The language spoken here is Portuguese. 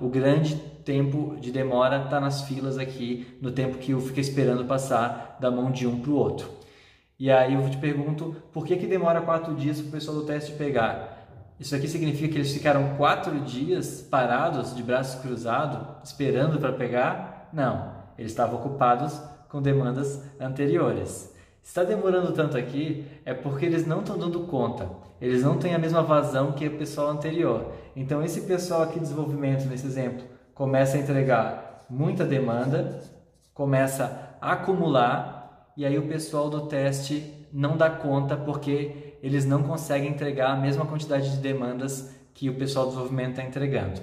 O grande tempo de demora está nas filas aqui, no tempo que eu fico esperando passar da mão de um para o outro. E aí eu te pergunto, por que, que demora quatro dias para o pessoal do teste pegar? Isso aqui significa que eles ficaram quatro dias parados, de braços cruzados, esperando para pegar? Não, eles estavam ocupados com demandas anteriores. Está demorando tanto aqui é porque eles não estão dando conta. Eles não têm a mesma vazão que o pessoal anterior. Então esse pessoal aqui de desenvolvimento, nesse exemplo, começa a entregar muita demanda, começa a acumular e aí o pessoal do teste não dá conta porque eles não conseguem entregar a mesma quantidade de demandas que o pessoal do desenvolvimento está entregando.